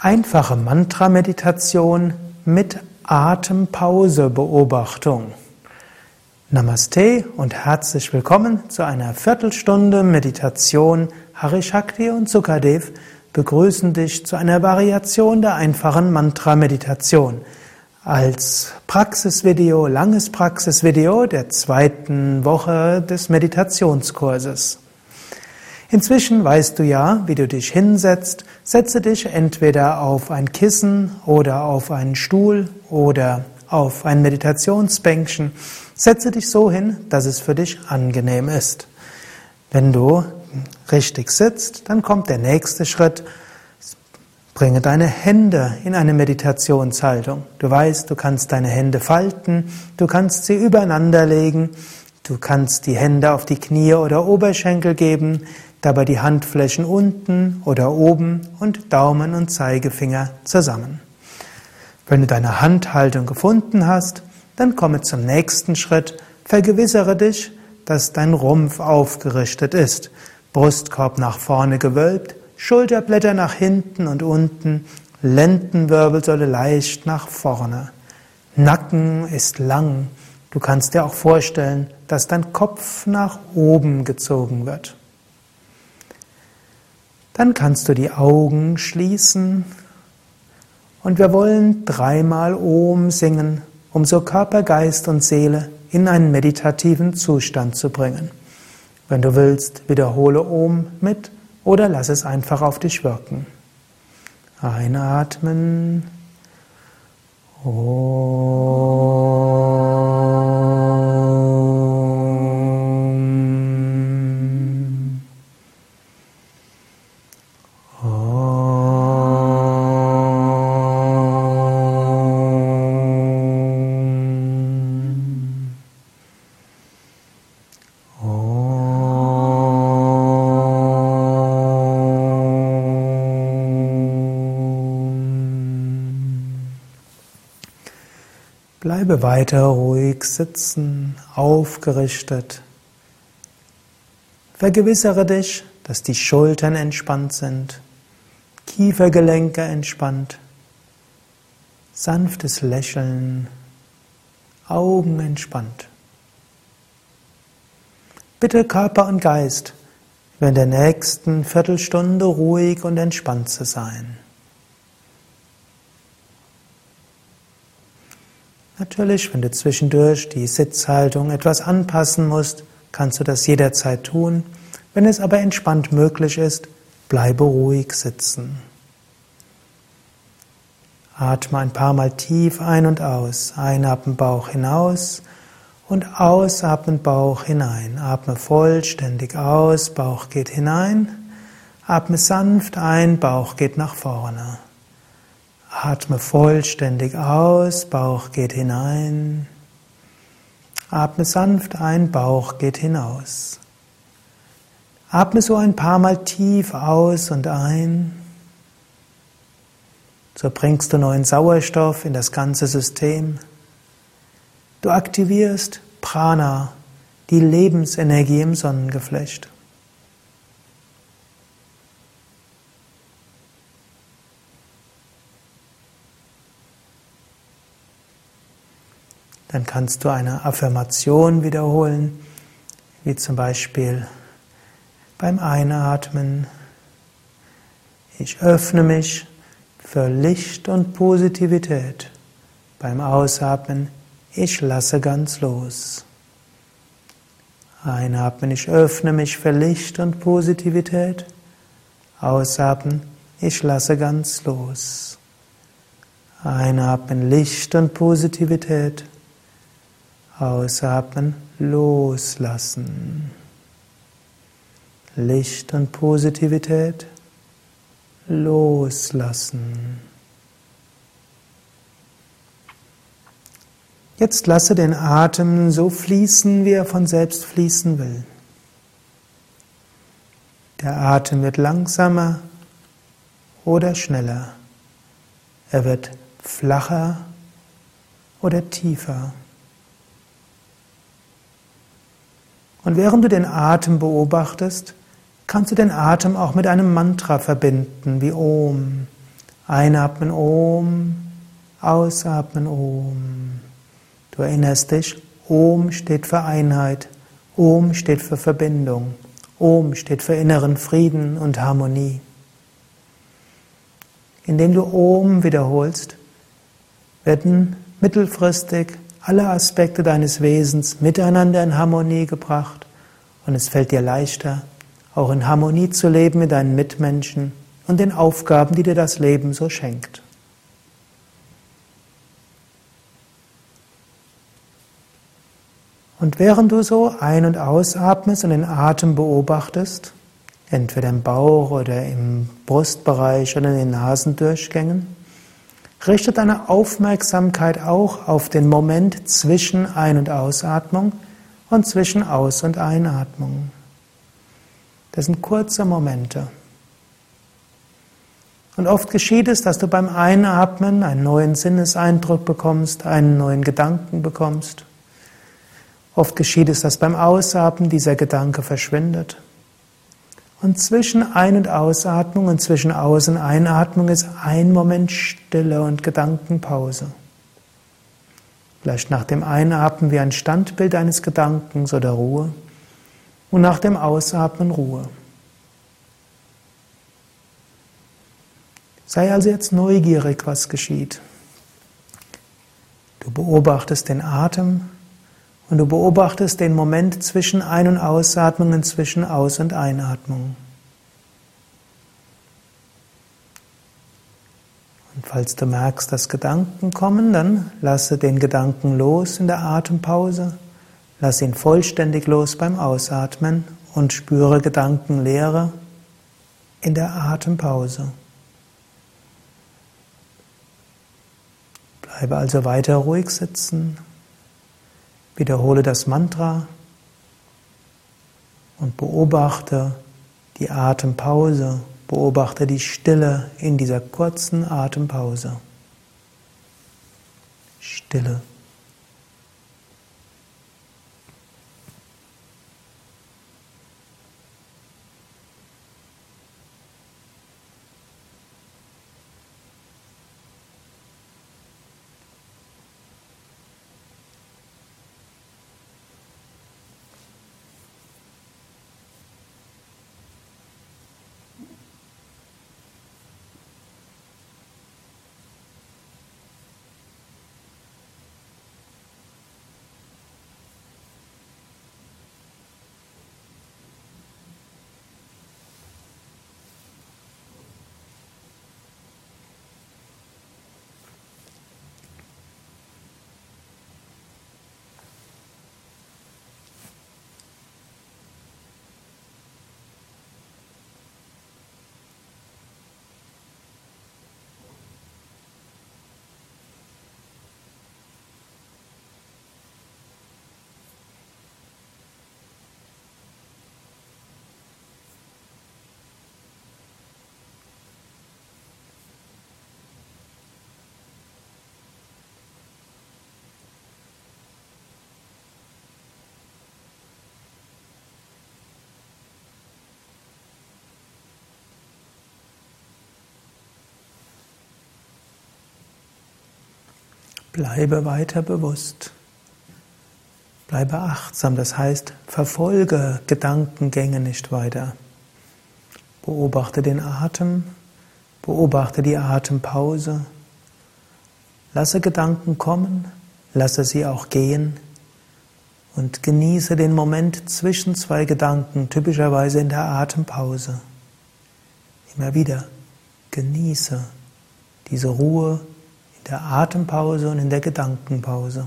Einfache Mantra-Meditation mit Atempause-Beobachtung. Namaste und herzlich willkommen zu einer Viertelstunde Meditation. Hari Shakti und Sukadev begrüßen dich zu einer Variation der einfachen Mantra-Meditation. Als Praxisvideo, langes Praxisvideo der zweiten Woche des Meditationskurses. Inzwischen weißt du ja, wie du dich hinsetzt. Setze dich entweder auf ein Kissen oder auf einen Stuhl oder auf ein Meditationsbänkchen. Setze dich so hin, dass es für dich angenehm ist. Wenn du richtig sitzt, dann kommt der nächste Schritt. Bringe deine Hände in eine Meditationshaltung. Du weißt, du kannst deine Hände falten, du kannst sie übereinander legen, du kannst die Hände auf die Knie oder Oberschenkel geben, dabei die Handflächen unten oder oben und Daumen und Zeigefinger zusammen. Wenn du deine Handhaltung gefunden hast, dann komme zum nächsten Schritt. Vergewissere dich, dass dein Rumpf aufgerichtet ist. Brustkorb nach vorne gewölbt, Schulterblätter nach hinten und unten, Lendenwirbelsäule leicht nach vorne. Nacken ist lang. Du kannst dir auch vorstellen, dass dein Kopf nach oben gezogen wird. Dann kannst du die Augen schließen und wir wollen dreimal Om singen, um so Körper, Geist und Seele in einen meditativen Zustand zu bringen. Wenn du willst, wiederhole Om mit oder lass es einfach auf dich wirken. Einatmen. Om. Bleibe weiter ruhig sitzen, aufgerichtet. Vergewissere dich, dass die Schultern entspannt sind, Kiefergelenke entspannt, sanftes Lächeln, Augen entspannt. Bitte Körper und Geist während der nächsten Viertelstunde ruhig und entspannt zu sein. Natürlich, wenn du zwischendurch die Sitzhaltung etwas anpassen musst, kannst du das jederzeit tun. Wenn es aber entspannt möglich ist, bleibe ruhig sitzen. Atme ein paar Mal tief ein und aus. Einatmen Bauch hinaus und ausatmen Bauch hinein. Atme vollständig aus, Bauch geht hinein. Atme sanft ein, Bauch geht nach vorne. Atme vollständig aus, Bauch geht hinein. Atme sanft ein, Bauch geht hinaus. Atme so ein paar Mal tief aus und ein. So bringst du neuen Sauerstoff in das ganze System. Du aktivierst Prana, die Lebensenergie im Sonnengeflecht. Dann kannst du eine Affirmation wiederholen, wie zum Beispiel beim Einatmen. Ich öffne mich für Licht und Positivität. Beim Ausatmen, ich lasse ganz los. Einatmen, ich öffne mich für Licht und Positivität. Ausatmen, ich lasse ganz los. Einatmen, Licht und Positivität. Ausatmen, loslassen. Licht und Positivität, loslassen. Jetzt lasse den Atem so fließen, wie er von selbst fließen will. Der Atem wird langsamer oder schneller. Er wird flacher oder tiefer. Und während du den Atem beobachtest, kannst du den Atem auch mit einem Mantra verbinden, wie Om. Einatmen Om, ausatmen Om. Du erinnerst dich, Om steht für Einheit, Om steht für Verbindung, Om steht für inneren Frieden und Harmonie. Indem du Om wiederholst, werden mittelfristig alle Aspekte deines Wesens miteinander in Harmonie gebracht und es fällt dir leichter, auch in Harmonie zu leben mit deinen Mitmenschen und den Aufgaben, die dir das Leben so schenkt. Und während du so ein- und ausatmest und den Atem beobachtest, entweder im Bauch oder im Brustbereich oder in den Nasendurchgängen, richte deine Aufmerksamkeit auch auf den Moment zwischen Ein- und Ausatmung und zwischen Aus- und Einatmung. Das sind kurze Momente. Und oft geschieht es, dass du beim Einatmen einen neuen Sinneseindruck bekommst, einen neuen Gedanken bekommst. Oft geschieht es, dass beim Ausatmen dieser Gedanke verschwindet. Und zwischen Ein- und Ausatmung und zwischen Aus- und Einatmung ist ein Moment Stille und Gedankenpause. Vielleicht nach dem Einatmen wie ein Standbild eines Gedankens oder Ruhe und nach dem Ausatmen Ruhe. Sei also jetzt neugierig, was geschieht. Du beobachtest den Atem und du beobachtest den Moment zwischen Ein- und Ausatmung und zwischen Aus- und Einatmung. Und falls du merkst, dass Gedanken kommen, dann lasse den Gedanken los in der Atempause, lass ihn vollständig los beim Ausatmen und spüre Gedankenleere in der Atempause. Bleibe also weiter ruhig sitzen, wiederhole das Mantra und beobachte die Atempause, beobachte die Stille in dieser kurzen Atempause. Stille. Bleibe weiter bewusst. Bleibe achtsam, das heißt, verfolge Gedankengänge nicht weiter. Beobachte den Atem, beobachte die Atempause. Lasse Gedanken kommen, lasse sie auch gehen und genieße den Moment zwischen zwei Gedanken, typischerweise in der Atempause. Immer wieder genieße diese Ruhe der Atempause und in der Gedankenpause.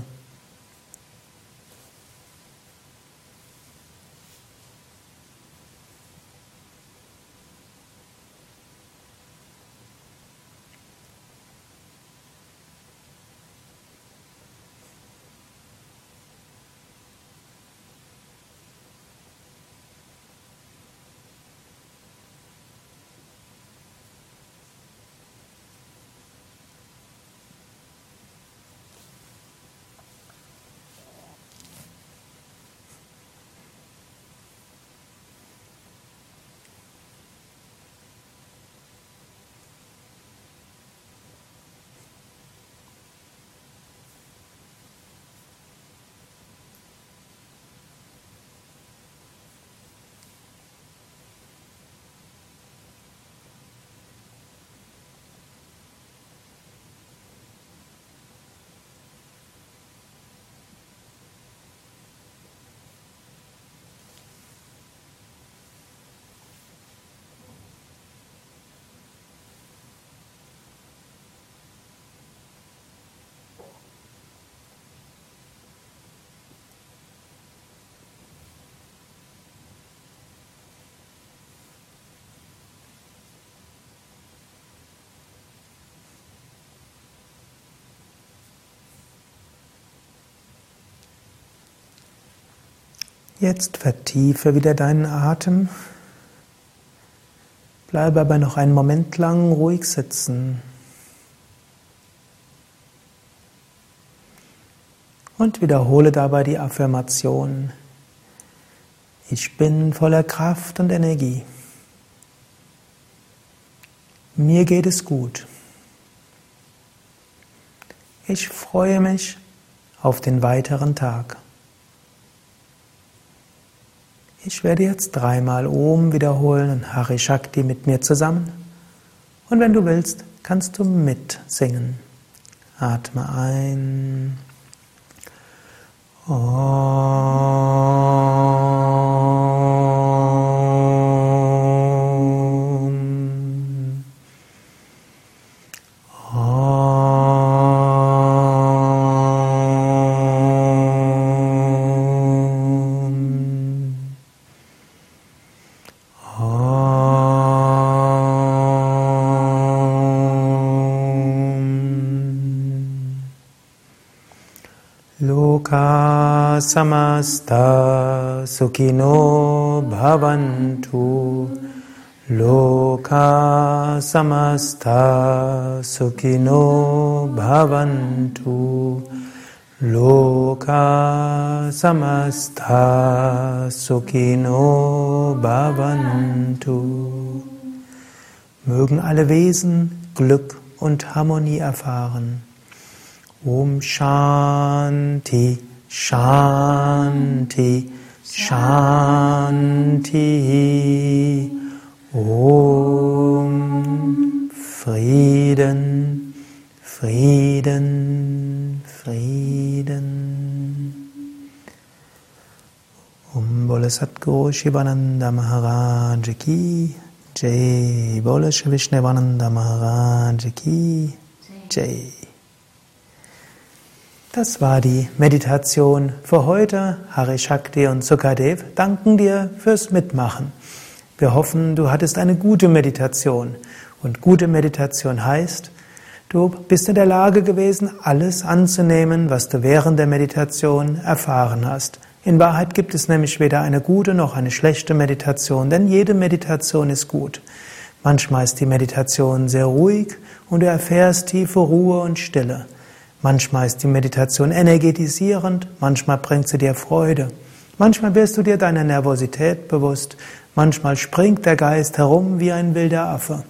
Jetzt vertiefe wieder deinen Atem. Bleibe aber noch einen Moment lang ruhig sitzen. Und wiederhole dabei die Affirmation. Ich bin voller Kraft und Energie. Mir geht es gut. Ich freue mich auf den weiteren Tag. Ich werde jetzt dreimal Om wiederholen und Hari Shakti mit mir zusammen. Und wenn du willst, kannst du mitsingen. Atme ein. Om. Loka samasta sukino bhavantu Loka samasta sukino bhavantu Loka samasta sukino bhavantu Mögen alle Wesen Glück und Harmonie erfahren. Om Shanti, Shanti, Shanti. Om Frieden, Frieden, Frieden. Om Bole Satguru Shivananda Maharaj Ki Jai. Bole Shri Maharaj Ki Jai. Das war die Meditation für heute. Hari Shakti und Sukadev danken dir fürs Mitmachen. Wir hoffen, du hattest eine gute Meditation. Und gute Meditation heißt, du bist in der Lage gewesen, alles anzunehmen, was du während der Meditation erfahren hast. In Wahrheit gibt es nämlich weder eine gute noch eine schlechte Meditation, denn jede Meditation ist gut. Manchmal ist die Meditation sehr ruhig und du erfährst tiefe Ruhe und Stille. Manchmal ist die Meditation energetisierend, manchmal bringt sie dir Freude. Manchmal wirst du dir deiner Nervosität bewusst, manchmal springt der Geist herum wie ein wilder Affe.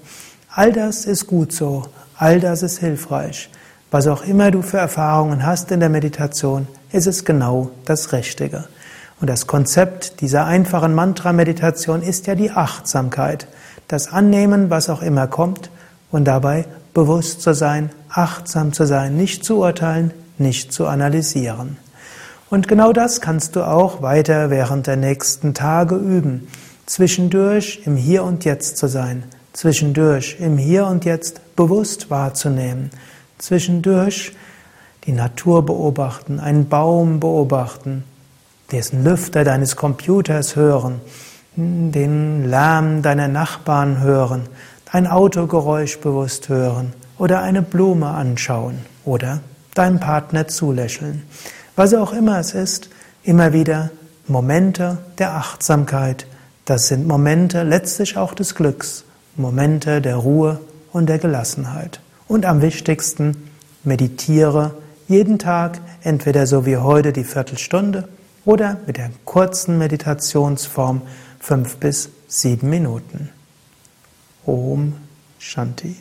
All das ist gut so, all das ist hilfreich. Was auch immer du für Erfahrungen hast in der Meditation, ist es genau das Richtige. Und das Konzept dieser einfachen Mantra-Meditation ist ja die Achtsamkeit, das Annehmen, was auch immer kommt und dabei bewusst zu sein, achtsam zu sein, nicht zu urteilen, nicht zu analysieren. Und genau das kannst du auch weiter während der nächsten Tage üben. Zwischendurch im Hier und Jetzt zu sein, zwischendurch im Hier und Jetzt bewusst wahrzunehmen, zwischendurch die Natur beobachten, einen Baum beobachten, dessen Lüfter deines Computers hören, den Lärm deiner Nachbarn hören, ein Autogeräusch bewusst hören oder eine Blume anschauen oder deinem Partner zulächeln. Was auch immer es ist, immer wieder Momente der Achtsamkeit. Das sind Momente letztlich auch des Glücks, Momente der Ruhe und der Gelassenheit. Und am wichtigsten, meditiere jeden Tag, entweder so wie heute die Viertelstunde oder mit der kurzen Meditationsform fünf bis sieben Minuten. Om Shanti.